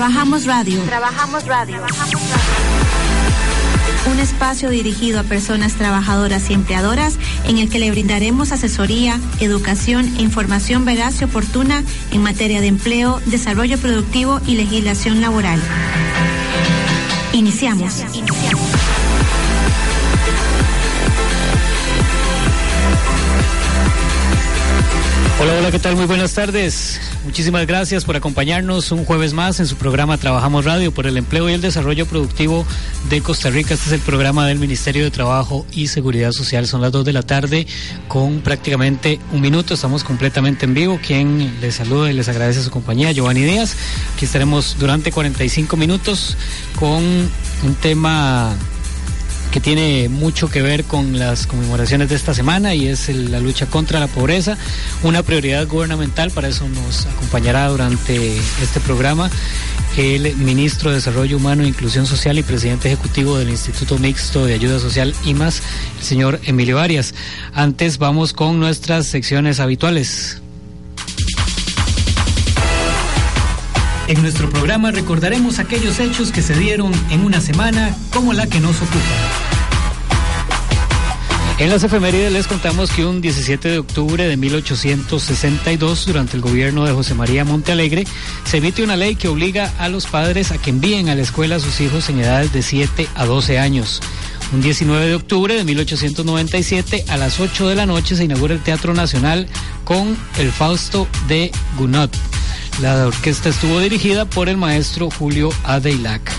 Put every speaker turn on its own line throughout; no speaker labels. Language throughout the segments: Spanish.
Trabajamos Radio.
Trabajamos Radio.
Un espacio dirigido a personas trabajadoras y empleadoras en el que le brindaremos asesoría, educación e información veraz y oportuna en materia de empleo, desarrollo productivo y legislación laboral. Iniciamos. Iniciamos.
Hola, hola, ¿qué tal? Muy buenas tardes. Muchísimas gracias por acompañarnos un jueves más en su programa Trabajamos Radio por el empleo y el desarrollo productivo de Costa Rica. Este es el programa del Ministerio de Trabajo y Seguridad Social. Son las dos de la tarde con prácticamente un minuto. Estamos completamente en vivo. Quien les saluda y les agradece su compañía, Giovanni Díaz. Aquí estaremos durante 45 minutos con un tema que tiene mucho que ver con las conmemoraciones de esta semana y es la lucha contra la pobreza, una prioridad gubernamental, para eso nos acompañará durante este programa el ministro de Desarrollo Humano e Inclusión Social y presidente ejecutivo del Instituto Mixto de Ayuda Social IMAS, el señor Emilio Arias. Antes vamos con nuestras secciones habituales. En nuestro programa recordaremos aquellos hechos que se dieron en una semana como la que nos ocupa. En las efemérides les contamos que un 17 de octubre de 1862, durante el gobierno de José María Montealegre, se emite una ley que obliga a los padres a que envíen a la escuela a sus hijos en edades de 7 a 12 años. Un 19 de octubre de 1897 a las 8 de la noche se inaugura el Teatro Nacional con el Fausto de Gounod. La orquesta estuvo dirigida por el maestro Julio Adeilac.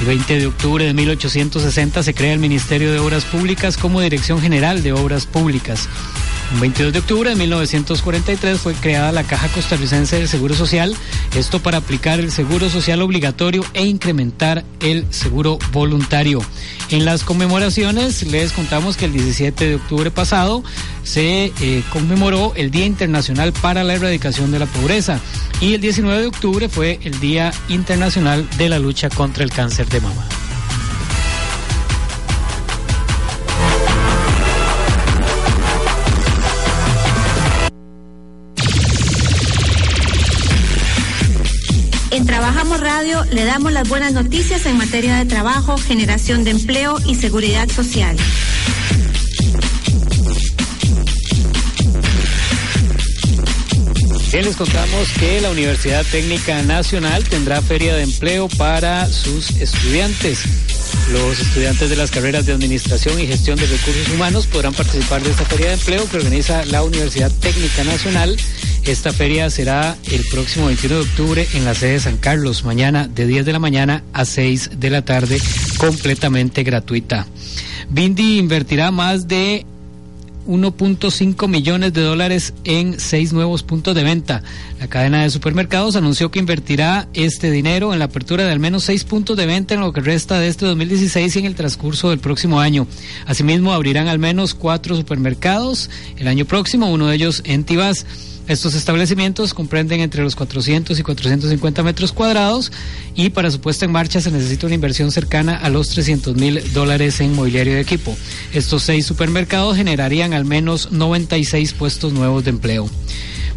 El 20 de octubre de 1860 se crea el Ministerio de Obras Públicas como Dirección General de Obras Públicas. El 22 de octubre de 1943 fue creada la Caja Costarricense del Seguro Social, esto para aplicar el seguro social obligatorio e incrementar el seguro voluntario. En las conmemoraciones les contamos que el 17 de octubre pasado se eh, conmemoró el Día Internacional para la Erradicación de la Pobreza y el 19 de octubre fue el Día Internacional de la Lucha contra el Cáncer de Mama.
Trabajamos Radio le damos las buenas noticias en materia de trabajo, generación de empleo y seguridad social.
Bien, les contamos que la Universidad Técnica Nacional tendrá feria de empleo para sus estudiantes. Los estudiantes de las carreras de Administración y Gestión de Recursos Humanos podrán participar de esta feria de empleo que organiza la Universidad Técnica Nacional. Esta feria será el próximo 21 de octubre en la sede de San Carlos, mañana de 10 de la mañana a 6 de la tarde, completamente gratuita. Bindi invertirá más de 1.5 millones de dólares en seis nuevos puntos de venta. La cadena de supermercados anunció que invertirá este dinero en la apertura de al menos seis puntos de venta en lo que resta de este 2016 y en el transcurso del próximo año. Asimismo, abrirán al menos cuatro supermercados el año próximo, uno de ellos en Tibás. Estos establecimientos comprenden entre los 400 y 450 metros cuadrados y para su puesta en marcha se necesita una inversión cercana a los 300 mil dólares en mobiliario de equipo. Estos seis supermercados generarían al menos 96 puestos nuevos de empleo.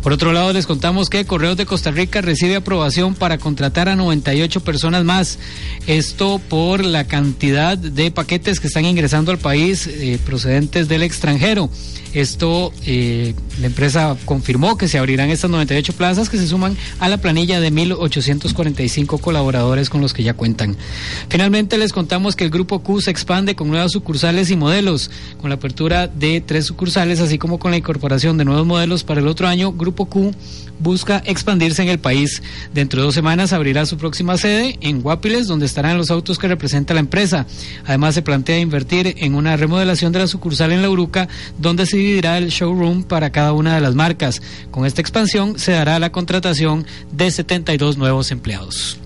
Por otro lado, les contamos que Correos de Costa Rica recibe aprobación para contratar a 98 personas más. Esto por la cantidad de paquetes que están ingresando al país eh, procedentes del extranjero. Esto, eh, la empresa confirmó que se abrirán estas 98 plazas que se suman a la planilla de 1.845 colaboradores con los que ya cuentan. Finalmente les contamos que el Grupo Q se expande con nuevas sucursales y modelos, con la apertura de tres sucursales, así como con la incorporación de nuevos modelos para el otro año. Grupo busca expandirse en el país. Dentro de dos semanas abrirá su próxima sede en Guapiles, donde estarán los autos que representa la empresa. Además, se plantea invertir en una remodelación de la sucursal en La Uruca, donde se dividirá el showroom para cada una de las marcas. Con esta expansión se dará la contratación de 72 nuevos empleados.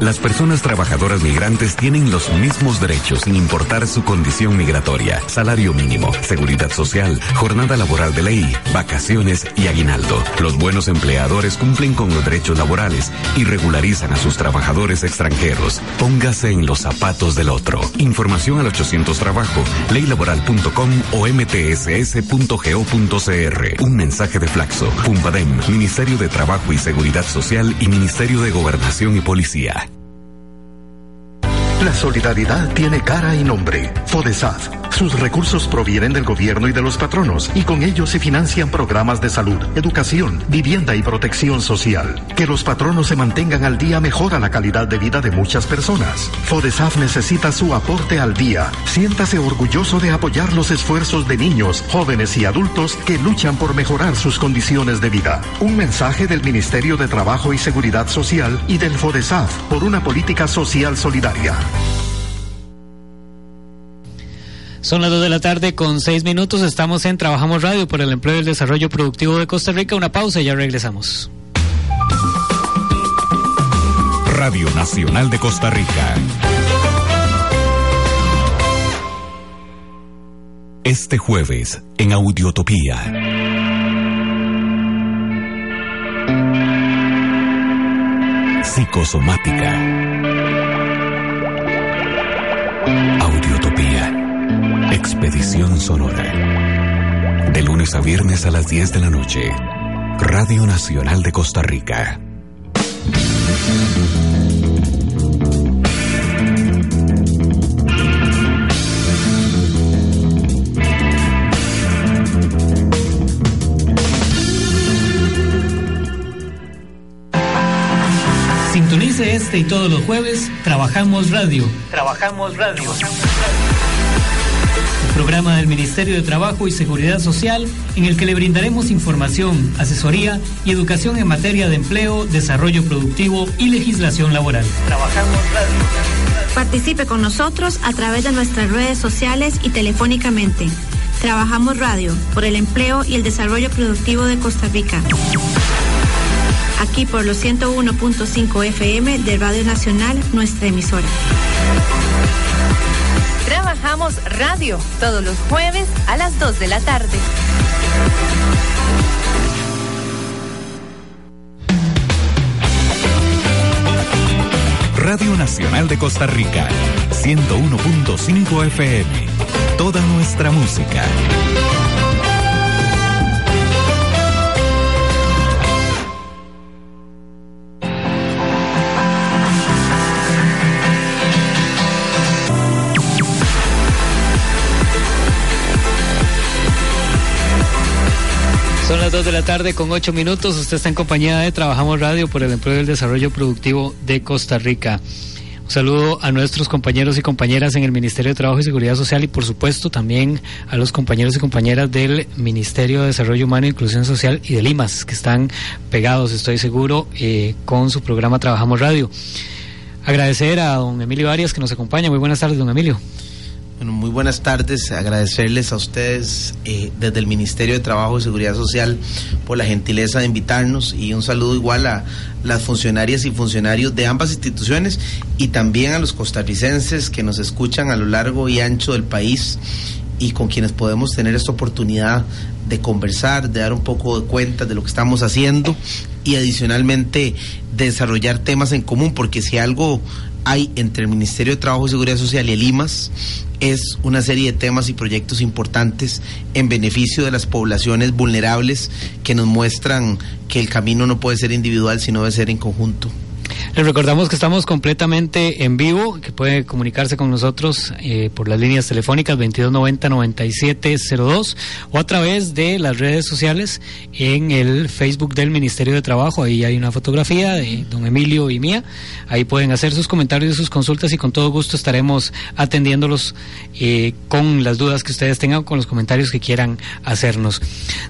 Las personas trabajadoras migrantes tienen los mismos derechos sin importar su condición migratoria. Salario mínimo, seguridad social, jornada laboral de ley, vacaciones y aguinaldo. Los buenos empleadores cumplen con los derechos laborales y regularizan a sus trabajadores extranjeros. Póngase en los zapatos del otro. Información al 800 Trabajo, leylaboral.com o mtss.go.cr. Un mensaje de Flaxo, Pumbadem, Ministerio de Trabajo y Seguridad Social y Ministerio de Gobernación y Policía.
La solidaridad tiene cara y nombre. FODESAF sus recursos provienen del gobierno y de los patronos y con ellos se financian programas de salud, educación, vivienda y protección social. Que los patronos se mantengan al día mejora la calidad de vida de muchas personas. FODESAF necesita su aporte al día. Siéntase orgulloso de apoyar los esfuerzos de niños, jóvenes y adultos que luchan por mejorar sus condiciones de vida. Un mensaje del Ministerio de Trabajo y Seguridad Social y del FODESAF por una política social solidaria.
Son las 2 de la tarde con 6 minutos. Estamos en Trabajamos Radio por el Empleo y el Desarrollo Productivo de Costa Rica. Una pausa y ya regresamos.
Radio Nacional de Costa Rica. Este jueves en Audiotopía. Psicosomática. Audiotopía. Expedición Sonora. De lunes a viernes a las 10 de la noche. Radio Nacional de Costa Rica.
Sintonice este y todos los jueves. Trabajamos Radio. Trabajamos Radio programa del Ministerio de Trabajo y Seguridad Social en el que le brindaremos información, asesoría y educación en materia de empleo, desarrollo productivo y legislación laboral. Trabajamos
radio. Participe con nosotros a través de nuestras redes sociales y telefónicamente. Trabajamos Radio por el empleo y el desarrollo productivo de Costa Rica. Aquí por los 101.5 FM de Radio Nacional, nuestra emisora.
Trabajamos radio todos los jueves a las 2 de la tarde.
Radio Nacional de Costa Rica, 101.5 FM. Toda nuestra música.
Son las 2 de la tarde con 8 minutos. Usted está en compañía de Trabajamos Radio por el Empleo y el Desarrollo Productivo de Costa Rica. Un saludo a nuestros compañeros y compañeras en el Ministerio de Trabajo y Seguridad Social y por supuesto también a los compañeros y compañeras del Ministerio de Desarrollo Humano e Inclusión Social y de Limas que están pegados, estoy seguro, eh, con su programa Trabajamos Radio. Agradecer a don Emilio Arias que nos acompaña. Muy buenas tardes, don Emilio.
Bueno, muy buenas tardes. Agradecerles a ustedes eh, desde el Ministerio de Trabajo y Seguridad Social por la gentileza de invitarnos y un saludo igual a las funcionarias y funcionarios de ambas instituciones y también a los costarricenses que nos escuchan a lo largo y ancho del país y con quienes podemos tener esta oportunidad de conversar, de dar un poco de cuenta de lo que estamos haciendo y adicionalmente desarrollar temas en común, porque si algo hay entre el Ministerio de Trabajo y Seguridad Social y el IMAS es una serie de temas y proyectos importantes en beneficio de las poblaciones vulnerables que nos muestran que el camino no puede ser individual, sino debe ser en conjunto.
Les recordamos que estamos completamente en vivo, que puede comunicarse con nosotros eh, por las líneas telefónicas 2290-9702 o a través de las redes sociales en el Facebook del Ministerio de Trabajo. Ahí hay una fotografía de don Emilio y mía. Ahí pueden hacer sus comentarios y sus consultas y con todo gusto estaremos atendiéndolos eh, con las dudas que ustedes tengan, con los comentarios que quieran hacernos.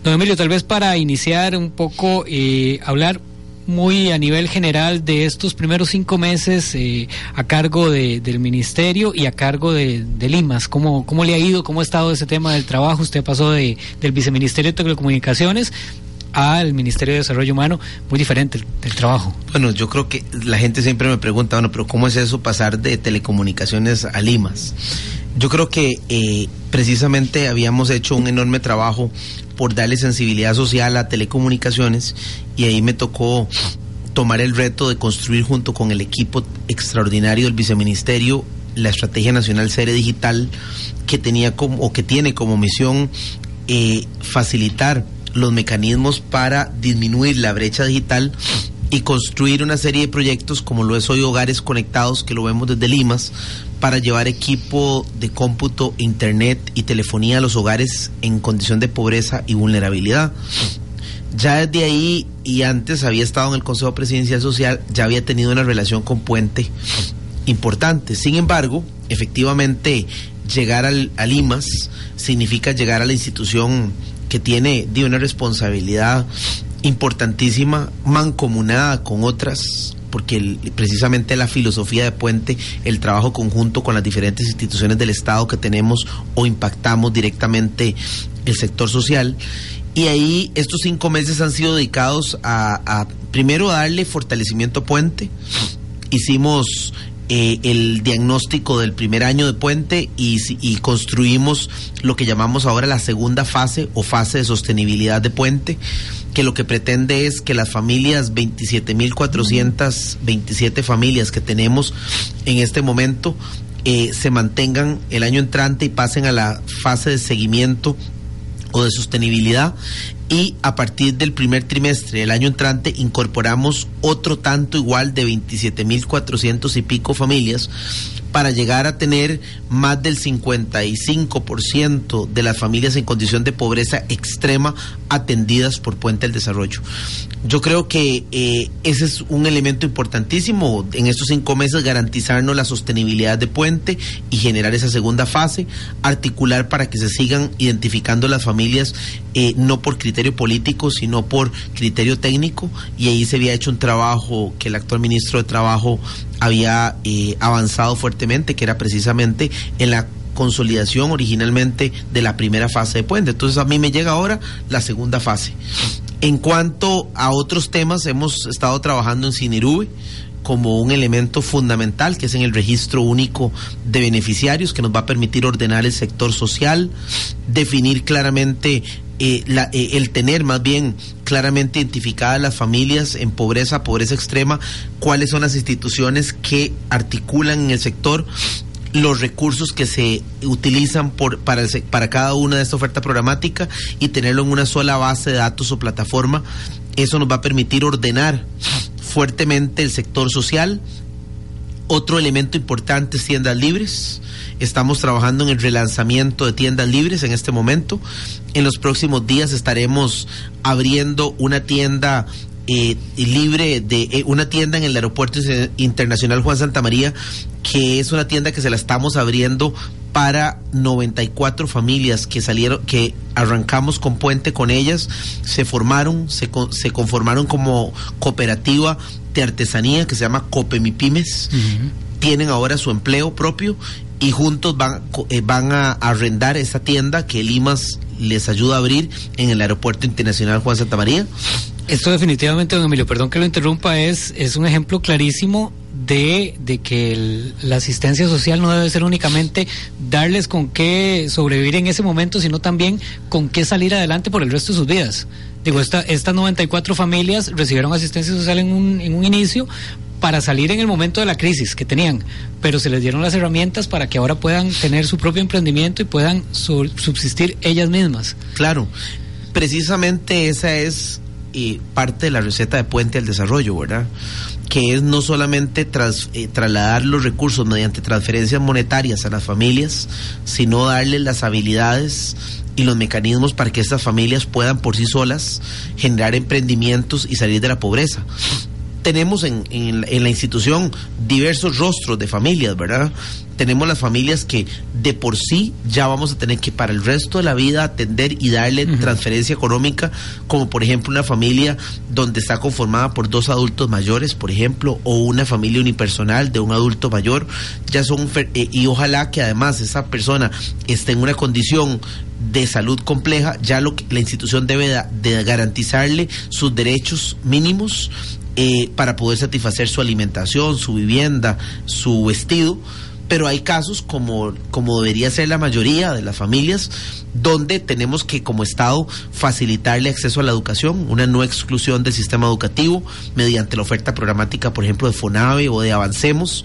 Don Emilio, tal vez para iniciar un poco, eh, hablar muy a nivel general de estos primeros cinco meses eh, a cargo de, del ministerio y a cargo de, de, Limas. ¿Cómo, ¿Cómo le ha ido? ¿Cómo ha estado ese tema del trabajo? Usted pasó de, del viceministerio de Telecomunicaciones al Ministerio de Desarrollo Humano, muy diferente el, el, trabajo.
Bueno, yo creo que la gente siempre me pregunta, bueno, pero ¿cómo es eso pasar de telecomunicaciones a Limas? Yo creo que eh, precisamente habíamos hecho un enorme trabajo por darle sensibilidad social a telecomunicaciones y ahí me tocó tomar el reto de construir junto con el equipo extraordinario del viceministerio la estrategia nacional serie digital que tenía como o que tiene como misión eh, facilitar los mecanismos para disminuir la brecha digital y construir una serie de proyectos como lo es hoy Hogares Conectados, que lo vemos desde Limas, para llevar equipo de cómputo, internet y telefonía a los hogares en condición de pobreza y vulnerabilidad. Ya desde ahí y antes había estado en el Consejo Presidencial Social, ya había tenido una relación con Puente importante. Sin embargo, efectivamente, llegar al, a Limas significa llegar a la institución que tiene de una responsabilidad importantísima, mancomunada con otras, porque el, precisamente la filosofía de Puente, el trabajo conjunto con las diferentes instituciones del Estado que tenemos o impactamos directamente el sector social. Y ahí estos cinco meses han sido dedicados a, a primero darle fortalecimiento a Puente. Hicimos eh, el diagnóstico del primer año de puente y, construimos lo que llamamos ahora la segunda fase o fase de sostenibilidad de puente, que lo que pretende es que las familias, 27.427 familias que tenemos en este momento, eh, se mantengan el año entrante y pasen a la fase de seguimiento o de sostenibilidad. Y a partir del primer trimestre del año entrante incorporamos otro tanto igual de 27.400 y pico familias para llegar a tener más del 55% de las familias en condición de pobreza extrema atendidas por Puente del Desarrollo. Yo creo que eh, ese es un elemento importantísimo en estos cinco meses, garantizarnos la sostenibilidad de Puente y generar esa segunda fase, articular para que se sigan identificando las familias eh, no por criterio político, sino por criterio técnico, y ahí se había hecho un trabajo que el actual ministro de Trabajo había eh, avanzado fuertemente, que era precisamente en la consolidación originalmente de la primera fase de puente. Entonces a mí me llega ahora la segunda fase. En cuanto a otros temas, hemos estado trabajando en Sinirube como un elemento fundamental, que es en el registro único de beneficiarios, que nos va a permitir ordenar el sector social, definir claramente eh, la, eh, el tener más bien claramente identificadas las familias en pobreza, pobreza extrema, cuáles son las instituciones que articulan en el sector los recursos que se utilizan por, para, para cada una de esta oferta programática y tenerlo en una sola base de datos o plataforma. Eso nos va a permitir ordenar fuertemente el sector social. Otro elemento importante es tiendas libres. Estamos trabajando en el relanzamiento de tiendas libres en este momento. En los próximos días estaremos abriendo una tienda eh, libre de eh, una tienda en el aeropuerto internacional Juan Santa María, que es una tienda que se la estamos abriendo para 94 familias que salieron, que arrancamos con puente con ellas, se formaron, se, se conformaron como cooperativa de artesanía que se llama Copemipymes, uh -huh. tienen ahora su empleo propio y juntos van, eh, van a arrendar esa tienda que Limas les ayuda a abrir en el aeropuerto internacional Juan Santa María.
Esto definitivamente, don Emilio, perdón que lo interrumpa, es, es un ejemplo clarísimo de, de que la asistencia social no debe ser únicamente darles con qué sobrevivir en ese momento, sino también con qué salir adelante por el resto de sus vidas. Digo, esta, estas 94 familias recibieron asistencia social en un, en un inicio para salir en el momento de la crisis que tenían, pero se les dieron las herramientas para que ahora puedan tener su propio emprendimiento y puedan subsistir ellas mismas.
Claro, precisamente esa es eh, parte de la receta de Puente al Desarrollo, ¿verdad? Que es no solamente eh, trasladar los recursos mediante transferencias monetarias a las familias, sino darles las habilidades y los mecanismos para que estas familias puedan por sí solas generar emprendimientos y salir de la pobreza tenemos en, en, la institución diversos rostros de familias, ¿verdad? Tenemos las familias que de por sí ya vamos a tener que para el resto de la vida atender y darle transferencia económica, como por ejemplo una familia donde está conformada por dos adultos mayores, por ejemplo, o una familia unipersonal de un adulto mayor, ya son, eh, y ojalá que además esa persona esté en una condición de salud compleja, ya lo que la institución debe de garantizarle sus derechos mínimos eh, para poder satisfacer su alimentación, su vivienda, su vestido. Pero hay casos, como, como debería ser la mayoría de las familias, donde tenemos que como Estado facilitarle acceso a la educación, una no exclusión del sistema educativo mediante la oferta programática, por ejemplo, de FONAVE o de Avancemos.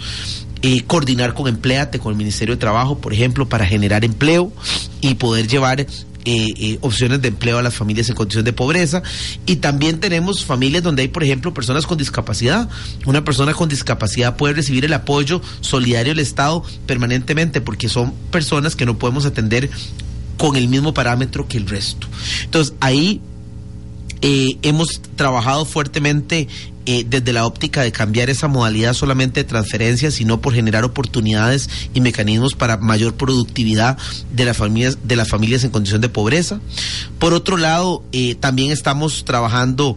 Eh, coordinar con Empleate, con el Ministerio de Trabajo, por ejemplo, para generar empleo y poder llevar eh, eh, opciones de empleo a las familias en condición de pobreza. Y también tenemos familias donde hay, por ejemplo, personas con discapacidad. Una persona con discapacidad puede recibir el apoyo solidario del Estado permanentemente porque son personas que no podemos atender con el mismo parámetro que el resto. Entonces, ahí eh, hemos trabajado fuertemente eh, desde la óptica de cambiar esa modalidad solamente de transferencias, sino por generar oportunidades y mecanismos para mayor productividad de las familias, de las familias en condición de pobreza. Por otro lado, eh, también estamos trabajando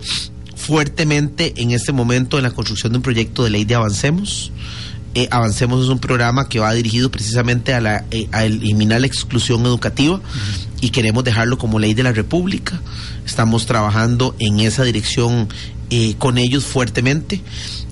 fuertemente en este momento en la construcción de un proyecto de ley de Avancemos. Eh, Avancemos es un programa que va dirigido precisamente a, la, a eliminar la exclusión educativa y queremos dejarlo como ley de la República. Estamos trabajando en esa dirección eh, con ellos fuertemente.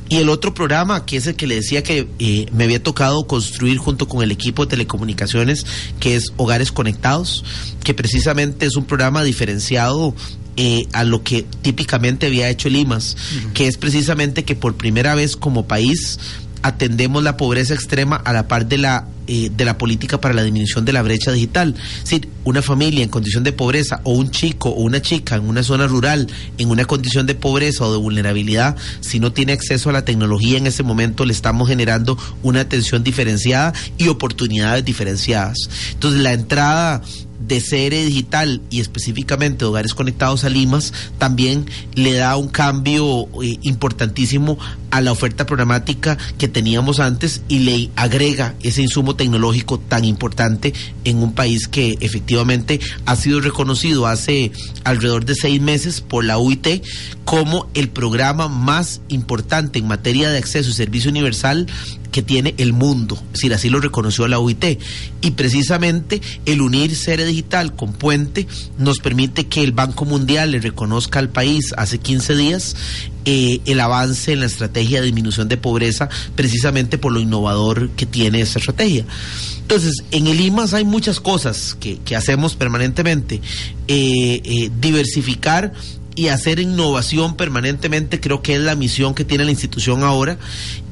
Y el otro programa, que es el que le decía que eh, me había tocado construir junto con el equipo de telecomunicaciones, que es Hogares Conectados, que precisamente es un programa diferenciado eh, a lo que típicamente había hecho el IMAS, que es precisamente que por primera vez como país atendemos la pobreza extrema a la par de la eh, de la política para la disminución de la brecha digital. Es decir, una familia en condición de pobreza o un chico o una chica en una zona rural en una condición de pobreza o de vulnerabilidad, si no tiene acceso a la tecnología en ese momento, le estamos generando una atención diferenciada y oportunidades diferenciadas. Entonces, la entrada de CR Digital y específicamente Hogares Conectados a Limas también le da un cambio eh, importantísimo a la oferta programática que teníamos antes y le agrega ese insumo tecnológico tan importante en un país que efectivamente ha sido reconocido hace alrededor de seis meses por la UIT como el programa más importante en materia de acceso y servicio universal que tiene el mundo, es decir, así lo reconoció la UIT. Y precisamente el unir Sere Digital con Puente nos permite que el Banco Mundial le reconozca al país hace 15 días eh, el avance en la estrategia de disminución de pobreza, precisamente por lo innovador que tiene esa estrategia. Entonces, en el IMAS hay muchas cosas que, hacemos permanentemente. Eh, eh, diversificar y hacer innovación permanentemente creo que es la misión que tiene la institución ahora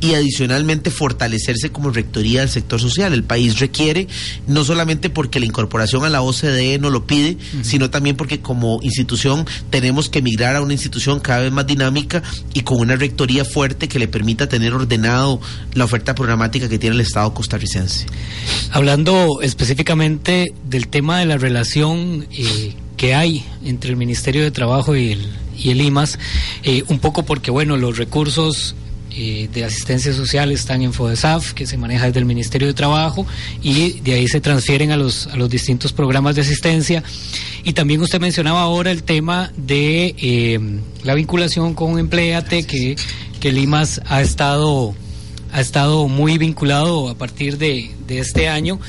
y adicionalmente fortalecerse como rectoría del sector social. El país requiere, no solamente porque la incorporación a la OCDE no lo pide, sino también porque como institución tenemos que migrar a una institución cada vez más dinámica y con una rectoría fuerte que le permita tener ordenado la oferta programática que tiene el Estado costarricense.
Hablando específicamente del tema de la relación eh, que hay entre el Ministerio de Trabajo y el, y el IMAS, eh, un poco porque, bueno, los recursos eh, de asistencia social están en FODESAF, que se maneja desde el Ministerio de Trabajo, y de ahí se transfieren a los, a los distintos programas de asistencia. Y también usted mencionaba ahora el tema de eh, la vinculación con Empleate, que, que el IMAS ha estado, ha estado muy vinculado a partir de, de este año.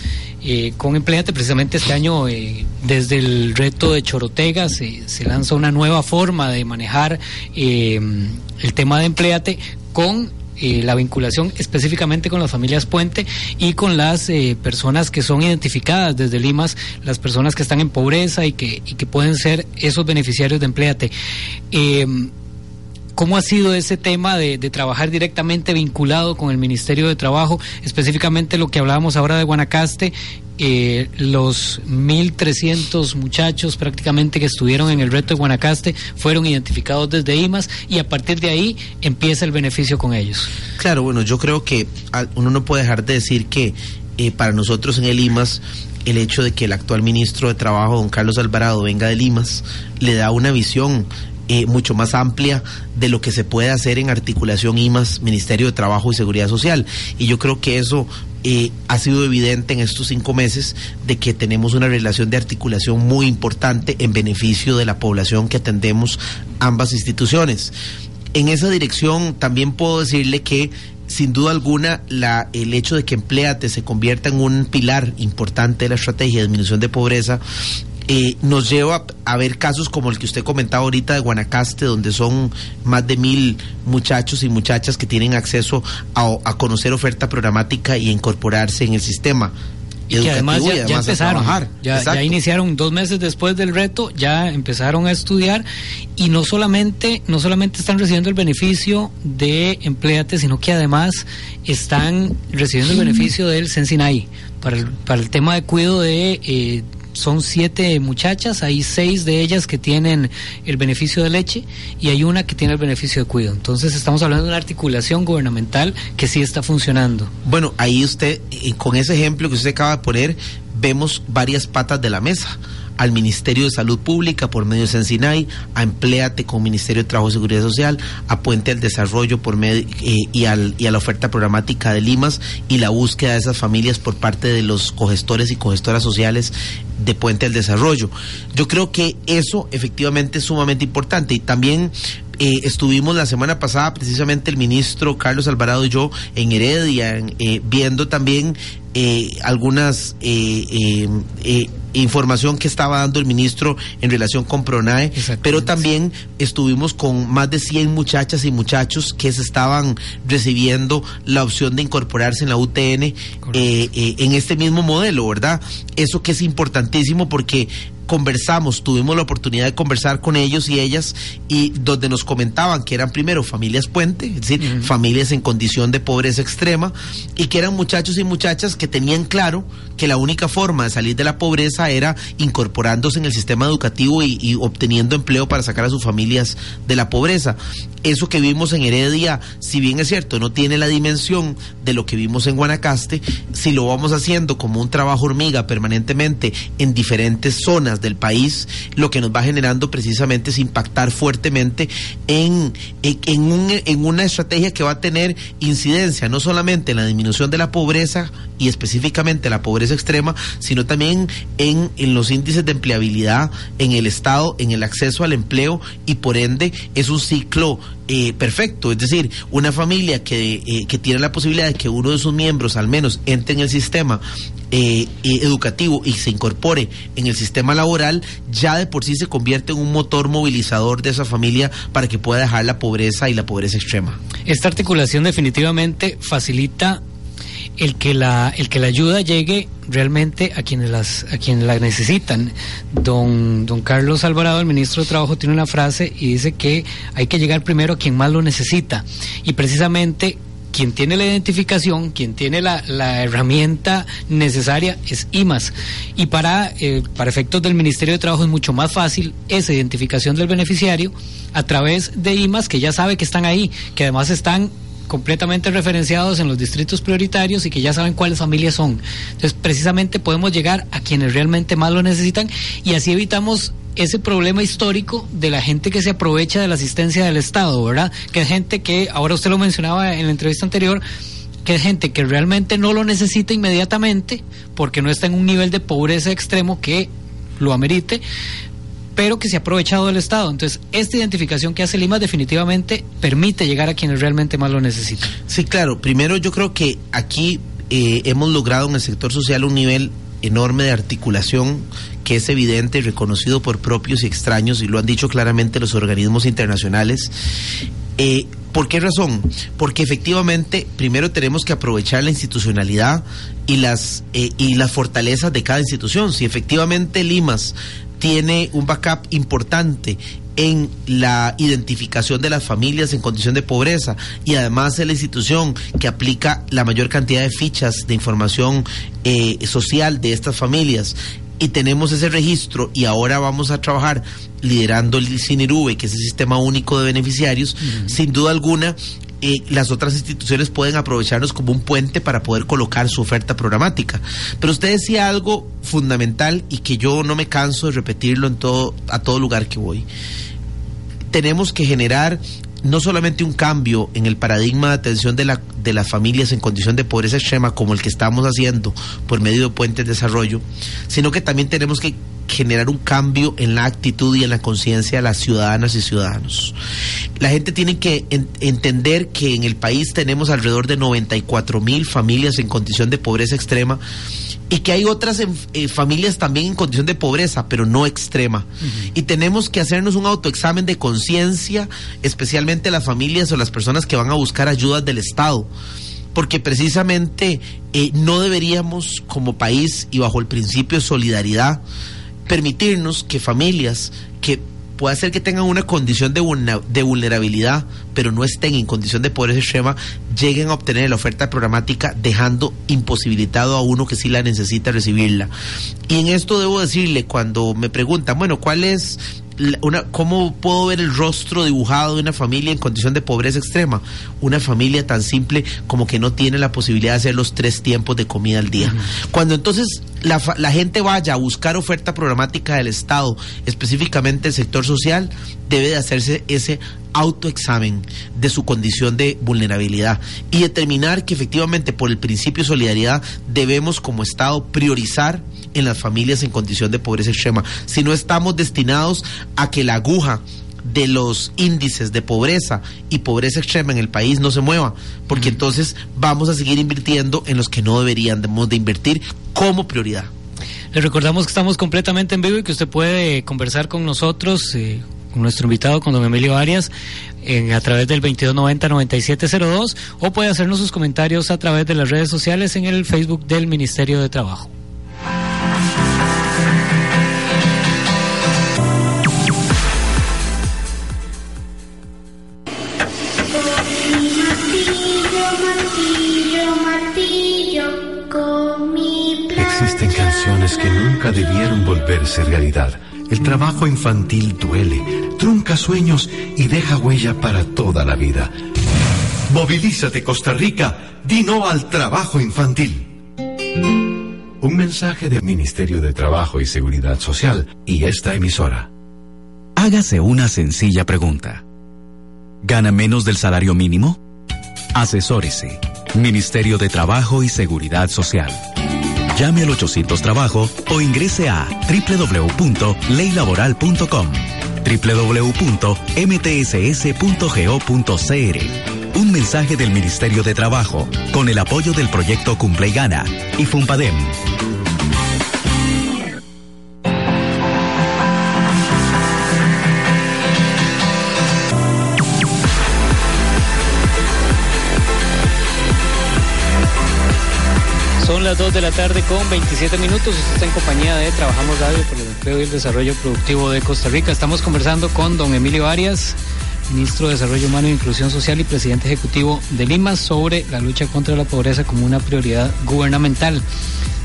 Eh, con Empleate. Precisamente este año, eh, desde el reto de Chorotega, se, lanza una nueva forma de manejar eh, el tema de Empleate con la vinculación específicamente con las familias Puente y con las personas que son identificadas desde Limas, las personas que están en pobreza y que, que pueden ser esos beneficiarios de Empleate. ¿Cómo ha sido ese tema de, trabajar directamente vinculado con el Ministerio de Trabajo, específicamente lo que hablábamos ahora de Guanacaste eh, los 1.300 muchachos prácticamente que estuvieron en el reto de Guanacaste fueron identificados desde IMAS y a partir de ahí empieza el beneficio con ellos.
Claro, bueno, yo creo que uno no puede dejar de decir que eh, para nosotros en el IMAS el hecho de que el actual ministro de Trabajo, don Carlos Alvarado, venga de Limas, le da una visión eh, mucho más amplia de lo que se puede hacer en articulación IMAS, Ministerio de Trabajo y Seguridad Social. Y yo creo que eso eh, ha sido evidente en estos cinco meses de que tenemos una relación de articulación muy importante en beneficio de la población que atendemos ambas instituciones. En esa dirección también puedo decirle que sin duda alguna, la, el hecho de que Empleate se convierta en un pilar importante de la estrategia de disminución de pobreza eh, nos lleva a ver casos como el que usted comentaba ahorita de Guanacaste, donde son más de mil muchachos y muchachas que tienen acceso a, conocer oferta programática y a incorporarse en el sistema.
Y que además ya, empezaron, ya, ya, iniciaron dos meses después del reto, ya empezaron a estudiar y no solamente, no solamente están recibiendo el beneficio de empleate, sino que además están recibiendo el beneficio del Sensinay para el, para el tema de cuidado de eh, son siete muchachas, hay seis de ellas que tienen el beneficio de leche y hay una que tiene el beneficio de cuidado. Entonces estamos hablando de una articulación gubernamental que sí está funcionando.
Bueno, ahí usted, con ese ejemplo que usted acaba de poner, vemos varias patas de la mesa al Ministerio de Salud Pública por medio de Sensinay, a Empleate con Ministerio de Trabajo y Seguridad Social, a Puente al Desarrollo por medio, eh, y, al, y a la oferta programática de Limas y la búsqueda de esas familias por parte de los cogestores y cogestoras sociales de Puente al Desarrollo. Yo creo que eso efectivamente es sumamente importante y también eh, estuvimos la semana pasada precisamente el ministro Carlos Alvarado y yo en Heredia eh, viendo también eh, algunas información que estaba dando el ministro en relación con Pronae, pero también estuvimos con más de 100 muchachas y muchachos que se estaban recibiendo la opción de incorporarse en la UTN en este mismo modelo, ¿verdad? Eso que es importantísimo porque conversamos, tuvimos la oportunidad de conversar con ellos y ellas y donde nos comentaban que eran primero familias puente, es decir, familias en condición de pobreza extrema y que eran muchachos y muchachas que tenían claro que la única forma de salir de la pobreza era incorporándose en el sistema educativo y, y obteniendo empleo para sacar a sus familias de la pobreza. Eso que vimos en Heredia, si bien es cierto, no tiene la dimensión de lo que vimos en Guanacaste, si lo vamos haciendo como un trabajo hormiga permanentemente en diferentes zonas, del país, lo que nos va generando precisamente es impactar fuertemente en, en, una estrategia que va a tener incidencia no solamente en la disminución de la pobreza y específicamente la pobreza extrema, sino también en, en los índices de empleabilidad en el Estado, en el acceso al empleo y por ende es un ciclo eh, perfecto, es decir, una familia que, eh, que, tiene la posibilidad de que uno de sus miembros al menos entre en el sistema eh, educativo y se incorpore en el sistema laboral, ya de por sí se convierte en un motor movilizador de esa familia para que pueda dejar la pobreza y la pobreza extrema.
Esta articulación definitivamente facilita el que la el que la ayuda llegue realmente a quienes las a quienes la necesitan. Don don Carlos Alvarado, el ministro de Trabajo, tiene una frase y dice que hay que llegar primero a quien más lo necesita y precisamente quien tiene la identificación, quien tiene la, la herramienta necesaria es IMAS. Y para, eh, para efectos del Ministerio de Trabajo es mucho más fácil esa identificación del beneficiario a través de IMAS, que ya sabe que están ahí, que además están completamente referenciados en los distritos prioritarios y que ya saben cuáles familias son. Entonces, precisamente podemos llegar a quienes realmente más lo necesitan y así evitamos ese problema histórico de la gente que se aprovecha de la asistencia del Estado, ¿verdad? Que es gente que, ahora usted lo mencionaba en la entrevista anterior, que es gente que realmente no lo necesita inmediatamente porque no está en un nivel de pobreza extremo que lo amerite, pero que se ha aprovechado del Estado. Entonces, esta identificación que hace Lima definitivamente permite llegar a quienes realmente más lo necesitan.
Sí, claro. Primero, yo creo que aquí eh, hemos logrado en el sector social un nivel enorme de articulación que es evidente y reconocido por propios y extraños, y lo han dicho claramente los organismos internacionales. Eh, ¿Por qué razón? Porque efectivamente, primero tenemos que aprovechar la institucionalidad y las, eh, y las fortalezas de cada institución. Si efectivamente Limas tiene un backup importante en la identificación de las familias en condición de pobreza y además es la institución que aplica la mayor cantidad de fichas de información eh, social de estas familias. Y tenemos ese registro y ahora vamos a trabajar liderando el CINIRUBE, que es el Sistema Único de Beneficiarios, sin duda alguna eh, las otras instituciones pueden aprovecharnos como un puente para poder colocar su oferta programática. Pero usted decía algo fundamental y que yo no me canso de repetirlo en todo, a todo lugar que voy. Tenemos que generar no solamente un cambio en el paradigma de atención de, la, de las familias en condición de pobreza extrema como el que estamos haciendo por medio de puentes de desarrollo, sino que también tenemos que generar un cambio en la actitud y en la conciencia de las ciudadanas y ciudadanos. La gente tiene que entender que en el país tenemos alrededor de 94 mil familias en condición de pobreza extrema y que hay otras eh, familias también en condición de pobreza, pero no extrema. Y tenemos que hacernos un autoexamen de conciencia, especialmente las familias o las personas que van a buscar ayudas del Estado. Porque precisamente eh, no deberíamos como país y bajo el principio de solidaridad permitirnos que familias que puede ser que tengan una condición de, de vulnerabilidad, pero no estén en condición de pobreza extrema, lleguen a obtener la oferta programática dejando imposibilitado a uno que sí la necesita recibirla. Y en esto debo decirle, cuando me preguntan, bueno, ¿cuál es una, ¿cómo puedo ver el rostro dibujado de una familia en condición de pobreza extrema? Una familia tan simple como que no tiene la posibilidad de hacer los tres tiempos de comida al día. Cuando entonces la, la, gente vaya a buscar oferta programática del Estado, específicamente el sector social, debe de hacerse ese autoexamen de su condición de vulnerabilidad y determinar que efectivamente por el principio de solidaridad debemos como Estado priorizar en las familias en condición de pobreza extrema. Si no estamos destinados a que la aguja de los índices de pobreza y pobreza extrema en el país no se mueva, porque entonces vamos a seguir invirtiendo en los que no deberíamos de invertir como prioridad.
Le recordamos que estamos completamente en vivo y que usted puede conversar con nosotros, eh, nuestro invitado, con don Emilio Arias, a través del 2290-9702 o puede hacernos sus comentarios a través de las redes sociales en el Facebook del Ministerio de Trabajo.
que nunca debieron volverse realidad. El trabajo infantil duele, trunca sueños y deja huella para toda la vida. Movilízate Costa Rica, di no al trabajo infantil. Un mensaje del Ministerio de Trabajo y Seguridad Social y esta emisora.
Hágase una sencilla pregunta. ¿Gana menos del salario mínimo? Asesórese. Ministerio de Trabajo y Seguridad Social. Llame al 800 Trabajo o ingrese a www.leylaboral.com www.mtss.go.cr Un mensaje del Ministerio de Trabajo con el apoyo del proyecto Cumple y Gana y Fumpadem.
las 2 de la tarde con 27 minutos. Usted está en compañía de Trabajamos Radio por el Empleo y el Desarrollo Productivo de Costa Rica. Estamos conversando con don Emilio Arias, ministro de Desarrollo Humano e Inclusión Social y presidente ejecutivo de Lima, sobre la lucha contra la pobreza como una prioridad gubernamental.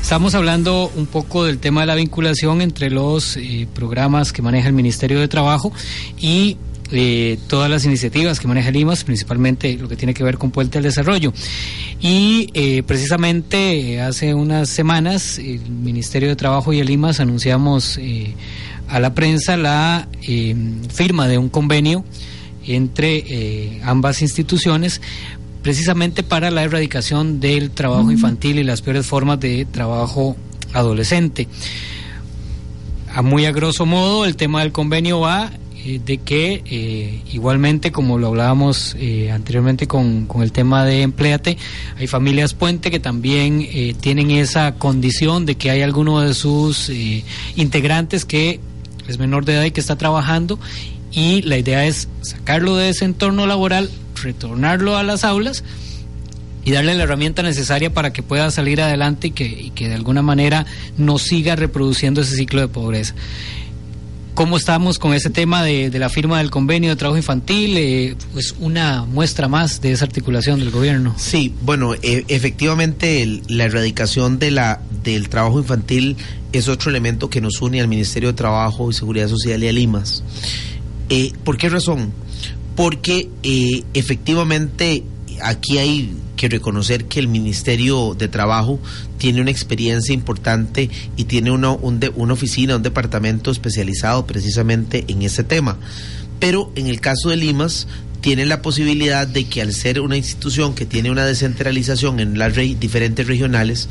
Estamos hablando un poco del tema de la vinculación entre los eh, programas que maneja el Ministerio de Trabajo y eh, todas las iniciativas que maneja Limas, principalmente lo que tiene que ver con Puente al Desarrollo. Y eh, precisamente eh, hace unas semanas el Ministerio de Trabajo y el Limas anunciamos a la prensa la firma de un convenio entre ambas instituciones precisamente para la erradicación del trabajo infantil y las peores formas de trabajo adolescente. A muy a grosso modo, el tema del convenio va eh, de que eh, igualmente como lo hablábamos eh, anteriormente con, con, el tema de empleate, hay familias puente que también tienen esa condición de que hay alguno de sus integrantes que es menor de edad y que está trabajando y la idea es sacarlo de ese entorno laboral, retornarlo a las aulas y darle la herramienta necesaria para que pueda salir adelante y que, y que de alguna manera no siga reproduciendo ese ciclo de pobreza ¿Cómo estamos con ese tema de, la firma del convenio de trabajo infantil? Eh, pues una muestra más de esa articulación del gobierno.
Sí, bueno, e, efectivamente la erradicación del trabajo infantil es otro elemento que nos une al Ministerio de Trabajo y Seguridad Social y a Limas. Eh, ¿Por qué razón? Porque eh, efectivamente aquí hay que reconocer que el Ministerio de Trabajo tiene una experiencia importante y tiene una, una oficina, un departamento especializado precisamente en ese tema. Pero en el caso de Limas, tiene la posibilidad de que al ser una institución que tiene una descentralización en las diferentes regionales,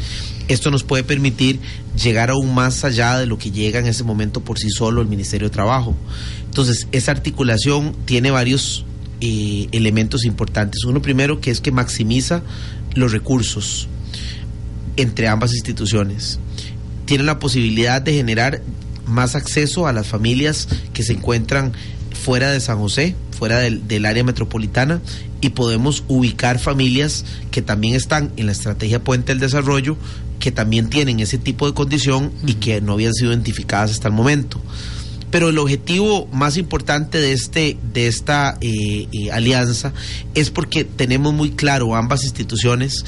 esto nos puede permitir llegar aún más allá de lo que llega en ese momento por sí solo el Ministerio de Trabajo. Entonces, esa articulación tiene varios eh, elementos importantes. Uno primero que es que maximiza los recursos entre ambas instituciones. Tiene la posibilidad de generar más acceso a las familias que se encuentran fuera de San José, fuera del, del, área metropolitana, y podemos ubicar familias que también están en la estrategia Puente del Desarrollo, que también tienen ese tipo de condición y que no habían sido identificadas hasta el momento. Pero el objetivo más importante de, este, de esta eh, eh, alianza es porque tenemos muy claro ambas instituciones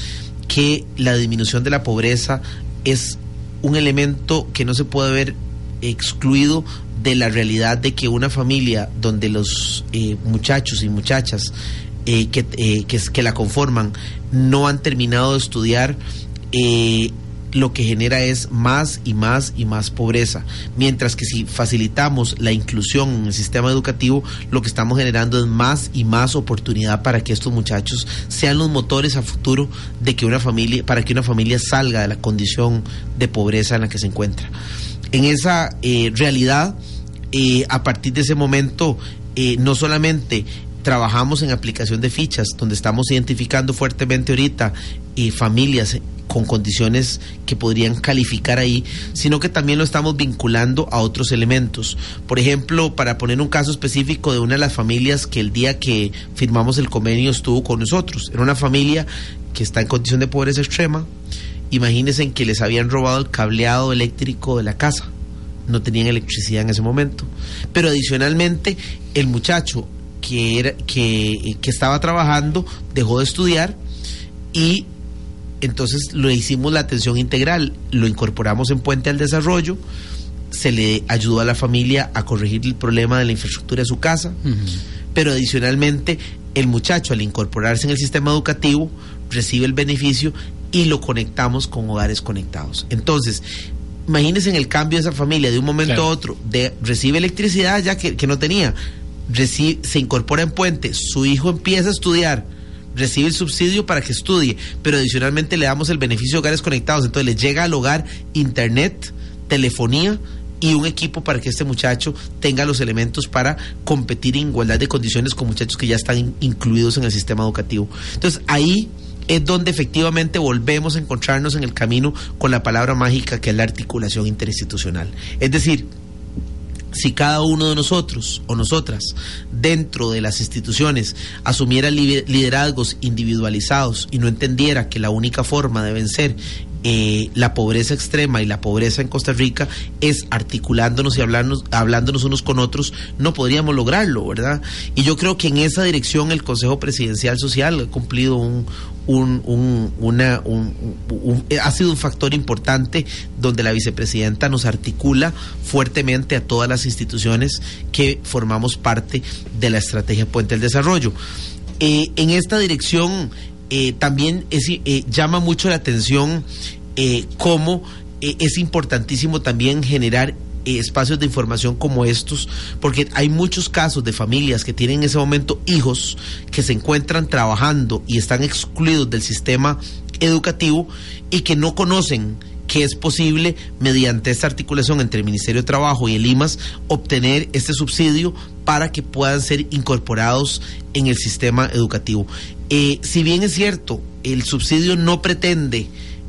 que la disminución de la pobreza es un elemento que no se puede ver excluido de la realidad de que una familia donde los eh, muchachos y muchachas que, que, que, la conforman no han terminado de estudiar, lo que genera es más y más y más pobreza. Mientras que si facilitamos la inclusión en el sistema educativo, lo que estamos generando es más y más oportunidad para que estos muchachos sean los motores a futuro de que una familia, para que una familia salga de la condición de pobreza en la que se encuentra. En esa eh, realidad, eh, a partir de ese momento, eh, no solamente trabajamos en aplicación de fichas, donde estamos identificando fuertemente ahorita familias con condiciones que podrían calificar ahí, sino que también lo estamos vinculando a otros elementos. Por ejemplo, para poner un caso específico de una de las familias que el día que firmamos el convenio estuvo con nosotros, era una familia que está en condición de pobreza extrema. Imagínense que les habían robado el cableado eléctrico de la casa. No tenían electricidad en ese momento. Pero adicionalmente, el muchacho que, era, que, que estaba trabajando dejó de estudiar y entonces lo hicimos la atención integral, lo incorporamos en Puente al Desarrollo, se le ayudó a la familia a corregir el problema de la infraestructura de su casa, pero adicionalmente el muchacho al incorporarse en el sistema educativo recibe el beneficio y lo conectamos con hogares conectados. Entonces, imagínense en el cambio de esa familia de un momento a otro, de recibe electricidad ya que, que no tenía, recibe, se incorpora en Puente, su hijo empieza a estudiar, recibe el subsidio para que estudie, pero adicionalmente le damos el beneficio de hogares conectados. Entonces le llega al hogar internet, telefonía y un equipo para que este muchacho tenga los elementos para competir en igualdad de condiciones con muchachos que ya están incluidos en el sistema educativo. Entonces ahí es donde efectivamente volvemos a encontrarnos en el camino con la palabra mágica que es la articulación interinstitucional. Es decir, si cada uno de nosotros o nosotras dentro de las instituciones asumiera liderazgos individualizados y no entendiera que la única forma de vencer eh, la pobreza extrema y la pobreza en Costa Rica es articulándonos y hablándonos, hablándonos unos con otros, no podríamos lograrlo, ¿verdad? Y yo creo que en esa dirección el Consejo Presidencial Social ha cumplido un, un, una, ha sido un factor importante donde la vicepresidenta nos articula fuertemente a todas las instituciones que formamos parte de la estrategia Puente del Desarrollo. Eh, en esta dirección eh, también eh, llama mucho la atención cómo es importantísimo también generar espacios de información como estos, porque hay muchos casos de familias que tienen en ese momento hijos que se encuentran trabajando y están excluidos del sistema educativo y que no conocen que es posible, mediante esta articulación entre el Ministerio de Trabajo y el IMAS, obtener este subsidio para que puedan ser incorporados en el sistema educativo. Eh, si bien es cierto, el subsidio no pretende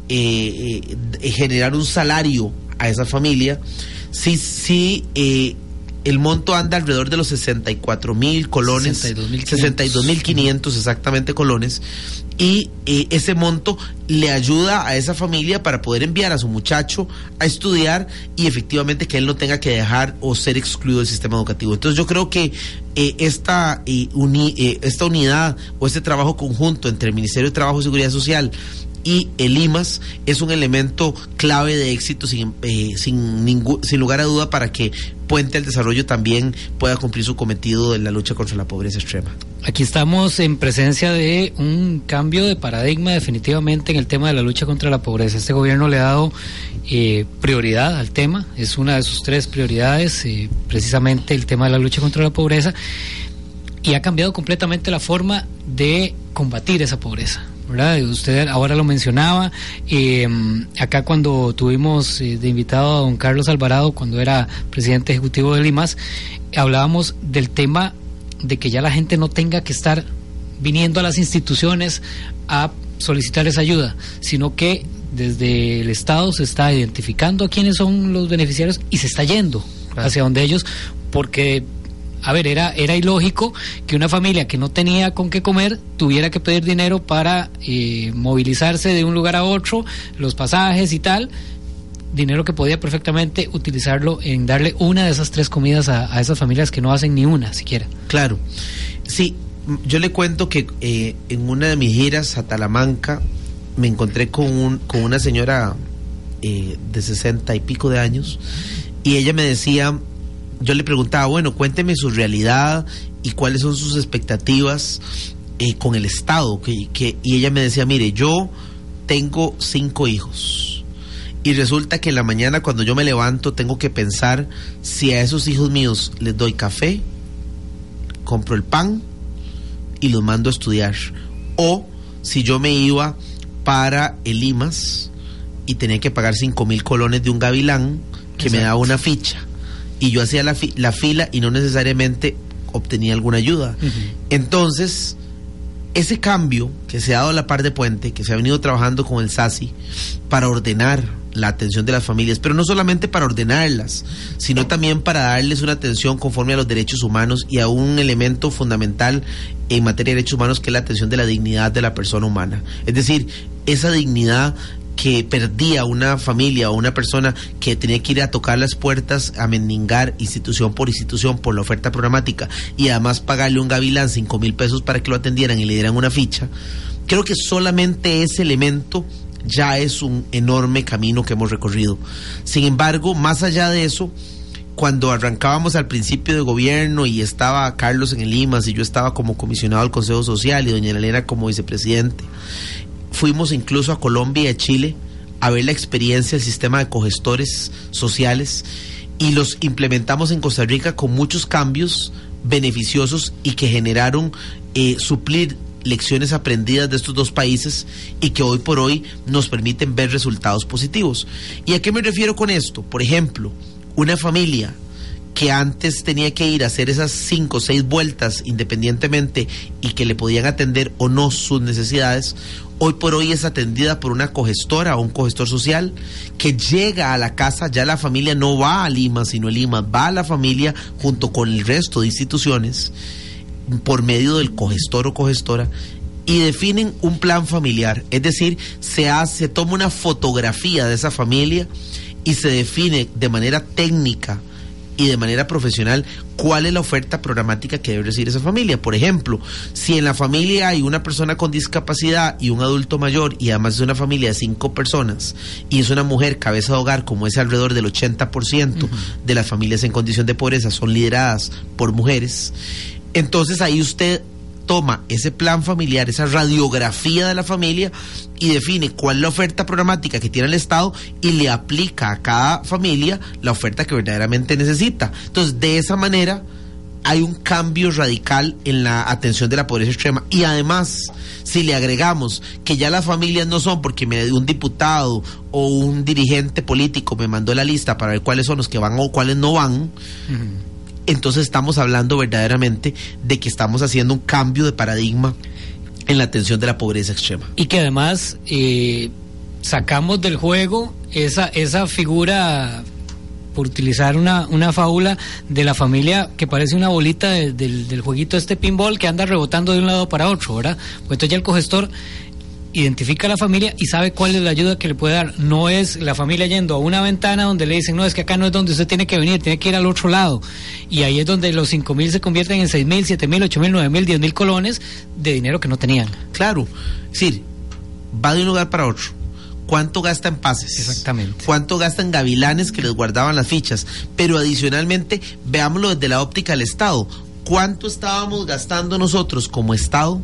eh, eh, generar un salario a esa familia, sí, sí el monto anda alrededor de los 64 mil colones, 62 mil 500 exactamente colones, y eh, ese monto le ayuda a esa familia para poder enviar a su muchacho a estudiar y efectivamente que él no tenga que dejar o ser excluido del sistema educativo. Entonces yo creo que eh, esta, eh, esta unidad o este trabajo conjunto entre el Ministerio de Trabajo y Seguridad Social y el IMAS es un elemento clave de éxito sin, sin, ningún, sin lugar a duda para que Puente al Desarrollo también pueda cumplir su cometido en la lucha contra la pobreza extrema.
Aquí estamos en presencia de un cambio de paradigma definitivamente en el tema de la lucha contra la pobreza. Este gobierno le ha dado eh, prioridad al tema, es una de sus tres prioridades, eh, precisamente el tema de la lucha contra la pobreza, y ha cambiado completamente la forma de combatir esa pobreza. ¿Verdad? Usted ahora lo mencionaba, eh, acá cuando tuvimos eh, de invitado a don Carlos Alvarado, cuando era presidente ejecutivo de Limas, hablábamos del tema de que ya la gente no tenga que estar viniendo a las instituciones a solicitar esa ayuda, sino que desde el Estado se está identificando a quiénes son los beneficiarios y se está yendo hacia donde ellos, porque a ver, era, era ilógico que una familia que no tenía con qué comer tuviera que pedir dinero para eh, movilizarse de un lugar a otro, los pasajes y tal, dinero que podía perfectamente utilizarlo en darle una de esas tres comidas a, esas familias que no hacen ni una siquiera.
Claro, sí, yo le cuento que eh, en una de mis giras a Talamanca me encontré con, un, con una señora eh, de sesenta y pico de años y ella me decía yo le preguntaba, bueno, cuénteme su realidad y cuáles son sus expectativas eh, con el Estado. Que, y ella me decía, mire, yo tengo cinco hijos. Y resulta que en la mañana cuando yo me levanto tengo que pensar si a esos hijos míos les doy café, compro el pan y los mando a estudiar. O si yo me iba para el IMAS y tenía que pagar cinco mil colones de un gavilán que me daba una ficha y yo hacía la, la fila y no necesariamente obtenía alguna ayuda. Entonces, ese cambio que se ha dado a la par de Puente, que se ha venido trabajando con el SASI para ordenar la atención de las familias, pero no solamente para ordenarlas, sino también para darles una atención conforme a los derechos humanos y a un elemento fundamental en materia de derechos humanos que es la atención de la dignidad de la persona humana. Es decir, esa dignidad que perdía una familia o una persona que tenía que ir a tocar las puertas a mendigar institución por institución por la oferta programática y además pagarle un gavilán cinco mil pesos para que lo atendieran y le dieran una ficha, creo que solamente ese elemento ya es un enorme camino que hemos recorrido. Sin embargo, más allá de eso, cuando arrancábamos al principio de gobierno y estaba Carlos en el IMAS y yo estaba como comisionado del Consejo Social y doña Elena como vicepresidente, Fuimos incluso a Colombia y a Chile a ver la experiencia del sistema de cogestores sociales y los implementamos en Costa Rica con muchos cambios beneficiosos y que generaron eh, suplir lecciones aprendidas de estos dos países y que hoy por hoy nos permiten ver resultados positivos. ¿Y a qué me refiero con esto? Por ejemplo, una familia que antes tenía que ir a hacer esas cinco o seis vueltas independientemente y que le podían atender o no sus necesidades, hoy por hoy es atendida por una cogestora o un cogestor social que llega a la casa, ya la familia no va a Lima, sino Lima va a la familia junto con el resto de instituciones por medio del cogestor o cogestora y definen un plan familiar, es decir, se hace, se toma una fotografía de esa familia y se define de manera técnica y de manera profesional cuál es la oferta programática que debe recibir esa familia. Por ejemplo, si en la familia hay una persona con discapacidad y un adulto mayor y además es una familia de cinco personas y es una mujer cabeza de hogar, como es alrededor del 80% de las familias en condición de pobreza son lideradas por mujeres, entonces ahí usted toma ese plan familiar, esa radiografía de la familia y define cuál es la oferta programática que tiene el Estado y le aplica a cada familia la oferta que verdaderamente necesita. Entonces, de esa manera hay un cambio radical en la atención de la pobreza extrema. Y además, si le agregamos que ya las familias no son porque me un diputado o un dirigente político me mandó la lista para ver cuáles son los que van o cuáles no van, entonces estamos hablando verdaderamente de que estamos haciendo un cambio de paradigma en la atención de la pobreza extrema.
Y que además eh, sacamos del juego esa, esa figura por utilizar una, una fábula de la familia que parece una bolita del, jueguito este pinball que anda rebotando de un lado para otro, ¿verdad? Pues entonces ya el cogestor identifica a la familia y sabe cuál es la ayuda que le puede dar. No es la familia yendo a una ventana donde le dicen, no, es que acá no es donde usted tiene que venir, tiene que ir al otro lado. Y ahí es donde los cinco mil se convierten en seis mil, siete mil, ocho mil, nueve mil, diez mil colones de dinero que no tenían.
Claro, es decir, va de un lugar para otro. ¿Cuánto gasta en pases?
Exactamente.
¿Cuánto gasta en gavilanes que les guardaban las fichas? Pero adicionalmente, veámoslo desde la óptica del Estado. ¿Cuánto estábamos gastando nosotros como Estado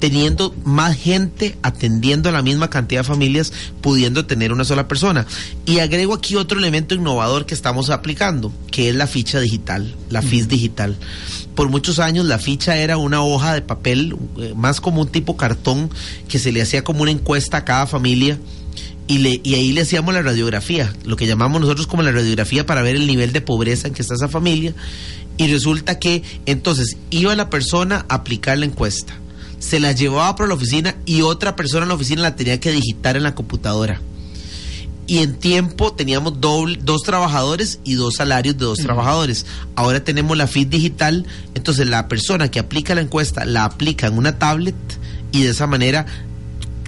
teniendo más gente atendiendo a la misma cantidad de familias, pudiendo tener una sola persona. Y agrego aquí otro elemento innovador que estamos aplicando, que es la ficha digital, la FIS digital. Por muchos años la ficha era una hoja de papel, eh, más como un tipo cartón, que se le hacía como una encuesta a cada familia. Y, le, y ahí le hacíamos la radiografía, lo que llamamos nosotros como la radiografía para ver el nivel de pobreza en que está esa familia. Y resulta que entonces iba la persona a aplicar la encuesta se la llevaba para la oficina y otra persona en la oficina la tenía que digitar en la computadora. Y en tiempo teníamos doble, dos trabajadores y dos salarios de dos trabajadores. Ahora tenemos la FIT digital, entonces la persona que aplica la encuesta la aplica en una tablet y de esa manera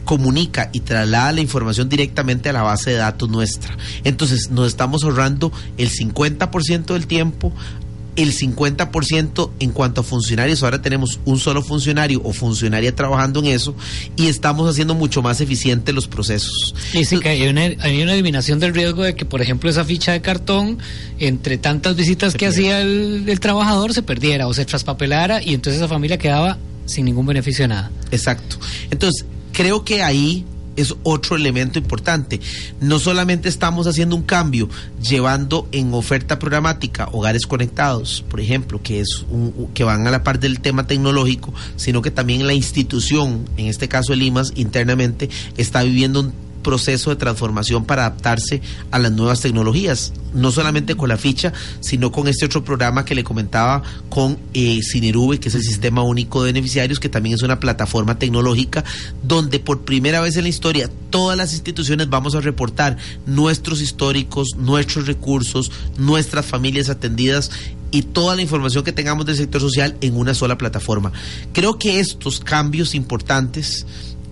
comunica y traslada la información directamente a la base de datos nuestra. Entonces nos estamos ahorrando el 50% del tiempo, el 50% en cuanto a funcionarios. Ahora tenemos un solo funcionario o funcionaria trabajando en eso y estamos haciendo mucho más eficientes los procesos.
Dice que hay una, hay una eliminación del riesgo de que, por ejemplo, esa ficha de cartón, entre tantas visitas que hacía el, el trabajador, se perdiera o se traspapelara y entonces esa familia quedaba sin ningún beneficio de nada.
Exacto. Entonces, creo que ahí es otro elemento importante. No solamente estamos haciendo un cambio llevando en oferta programática hogares conectados, por ejemplo, que es un, que van a la par del tema tecnológico, sino que también la institución, en este caso el IMAS internamente está viviendo un proceso de transformación para adaptarse a las nuevas tecnologías, no solamente con la ficha, sino con este otro programa que le comentaba con eh, Cinerube, que es el Sistema Único de Beneficiarios, que también es una plataforma tecnológica donde por primera vez en la historia todas las instituciones vamos a reportar nuestros históricos, nuestros recursos, nuestras familias atendidas y toda la información que tengamos del sector social en una sola plataforma. Creo que estos cambios importantes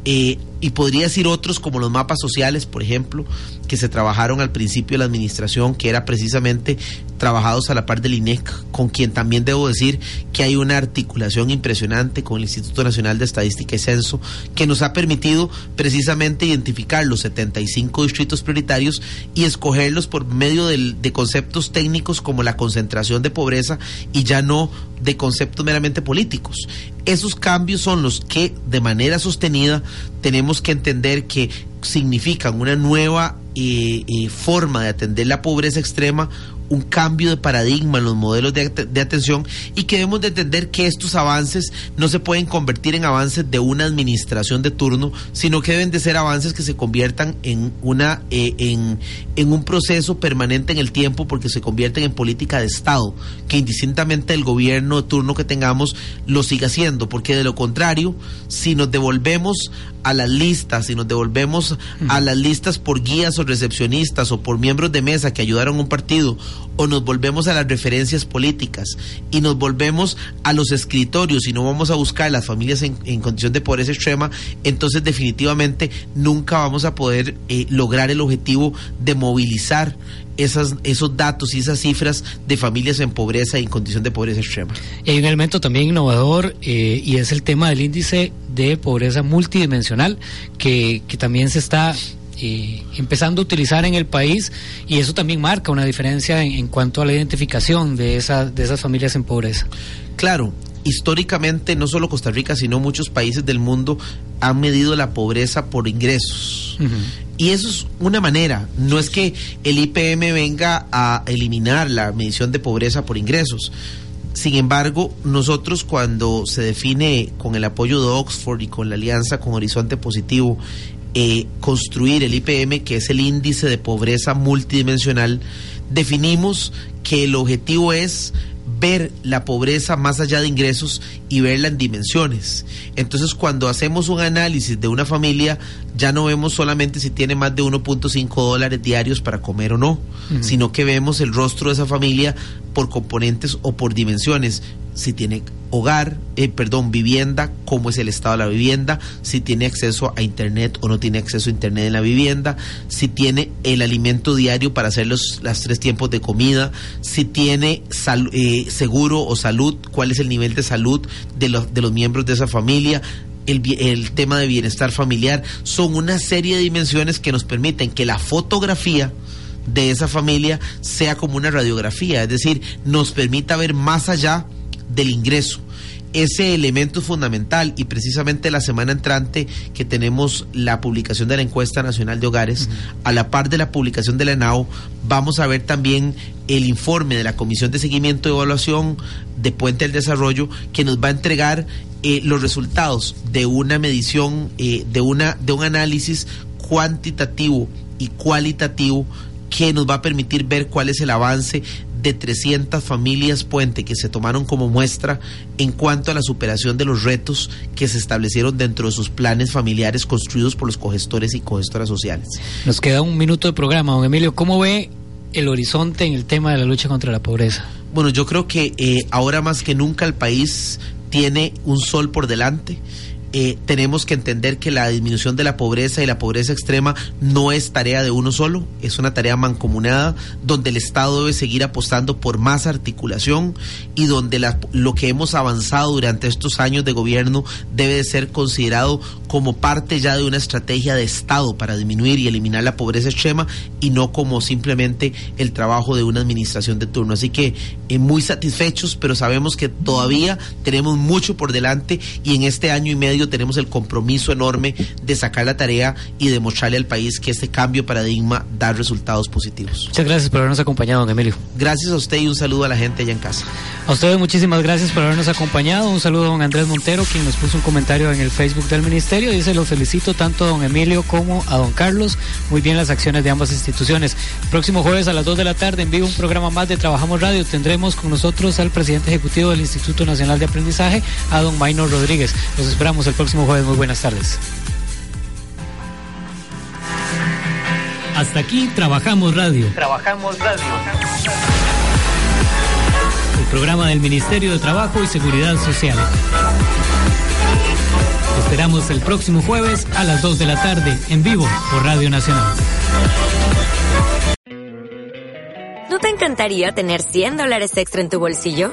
eh, y podría decir otros como los mapas sociales, por ejemplo, que se trabajaron al principio de la administración, que era precisamente trabajados a la par del INEC, con quien también debo decir que hay una articulación impresionante con el Instituto Nacional de Estadística y Censo, que nos ha permitido precisamente identificar los 75 distritos prioritarios y escogerlos por medio de conceptos técnicos como la concentración de pobreza y ya no de conceptos meramente políticos. Esos cambios son los que de manera sostenida tenemos que entender que significan una nueva eh, eh, forma de atender la pobreza extrema, un cambio de paradigma en los modelos de, de, atención y que debemos de entender que estos avances no se pueden convertir en avances de una administración de turno, sino que deben de ser avances que se conviertan en una eh, en, en un proceso permanente en el tiempo porque se convierten en política de Estado, que indistintamente el gobierno de turno que tengamos lo siga haciendo, porque de lo contrario, si nos devolvemos a las listas, si nos devolvemos a las listas por guías o recepcionistas o por miembros de mesa que ayudaron a un partido, o nos volvemos a las referencias políticas y nos volvemos a los escritorios y no vamos a buscar a las familias en, en condición de pobreza extrema, entonces definitivamente nunca vamos a poder eh, lograr el objetivo de movilizar esas, esos datos y esas cifras de familias en pobreza y en condición de pobreza extrema.
Hay un elemento también innovador eh, y es el tema del índice de pobreza multidimensional que, que también se está eh, empezando a utilizar en el país y eso también marca una diferencia en, en cuanto a la identificación de, esa, de esas familias en pobreza.
Claro, históricamente no solo Costa Rica, sino muchos países del mundo han medido la pobreza por ingresos. Uh -huh. Y eso es una manera, no es que el IPM venga a eliminar la medición de pobreza por ingresos. Sin embargo, nosotros cuando se define con el apoyo de Oxford y con la alianza con Horizonte Positivo, eh, construir el IPM, que es el índice de pobreza multidimensional, definimos que el objetivo es ver la pobreza más allá de ingresos y verla en dimensiones. Entonces, cuando hacemos un análisis de una familia, ya no vemos solamente si tiene más de 1.5 dólares diarios para comer o no, sino que vemos el rostro de esa familia por componentes o por dimensiones si tiene hogar, eh, perdón, vivienda, cómo es el estado de la vivienda, si tiene acceso a internet o no tiene acceso a internet en la vivienda, si tiene el alimento diario para hacer los las tres tiempos de comida, si tiene eh, seguro o salud, cuál es el nivel de salud de los, de los miembros de esa familia, el, el, tema de bienestar familiar, son una serie de dimensiones que nos permiten que la fotografía de esa familia sea como una radiografía, es decir, nos permita ver más allá del ingreso. Ese elemento es fundamental y precisamente la semana entrante que tenemos la publicación de la encuesta nacional de hogares, a la par de la publicación de la ENAO, vamos a ver también el informe de la Comisión de Seguimiento y Evaluación de Puente del Desarrollo que nos va a entregar eh, los resultados de una medición, eh, de, una, de un análisis cuantitativo y cualitativo que nos va a permitir ver cuál es el avance de 300 familias puente que se tomaron como muestra en cuanto a la superación de los retos que se establecieron dentro de sus planes familiares construidos por los cogestores y cogestoras sociales.
Nos queda un minuto de programa, don Emilio. ¿Cómo ve el horizonte en el tema de la lucha contra la pobreza?
Bueno, yo creo que eh, ahora más que nunca el país tiene un sol por delante eh, tenemos que entender que la disminución de la pobreza y la pobreza extrema no es tarea de uno solo, es una tarea mancomunada donde el Estado debe seguir apostando por más articulación y donde lo que hemos avanzado durante estos años de gobierno debe de ser considerado como parte ya de una estrategia de Estado para disminuir y eliminar la pobreza extrema y no como simplemente el trabajo de una administración de turno. Así que eh, muy satisfechos, pero sabemos que todavía tenemos mucho por delante y en este año y medio tenemos el compromiso enorme de sacar la tarea y demostrarle al país que este cambio de paradigma da resultados positivos.
Muchas gracias por habernos acompañado, don Emilio.
Gracias a usted y un saludo a la gente allá en casa.
A ustedes muchísimas gracias por habernos acompañado. Un saludo a don Andrés Montero, quien nos puso un comentario en el Facebook del Ministerio. Dice, lo felicito tanto a don Emilio como a don Carlos. Muy bien las acciones de ambas instituciones. Próximo jueves a las 2 de la tarde en vivo un programa más de Trabajamos Radio. Tendremos con nosotros al presidente ejecutivo del Instituto Nacional de Aprendizaje, a don Maino Rodríguez. Los esperamos el próximo jueves. Muy buenas tardes. Hasta aquí Trabajamos Radio.
Trabajamos Radio.
El programa del Ministerio de Trabajo y Seguridad Social. esperamos el próximo jueves a las 2 de la tarde en vivo por Radio Nacional.
¿No te encantaría tener 100 dólares extra en tu bolsillo?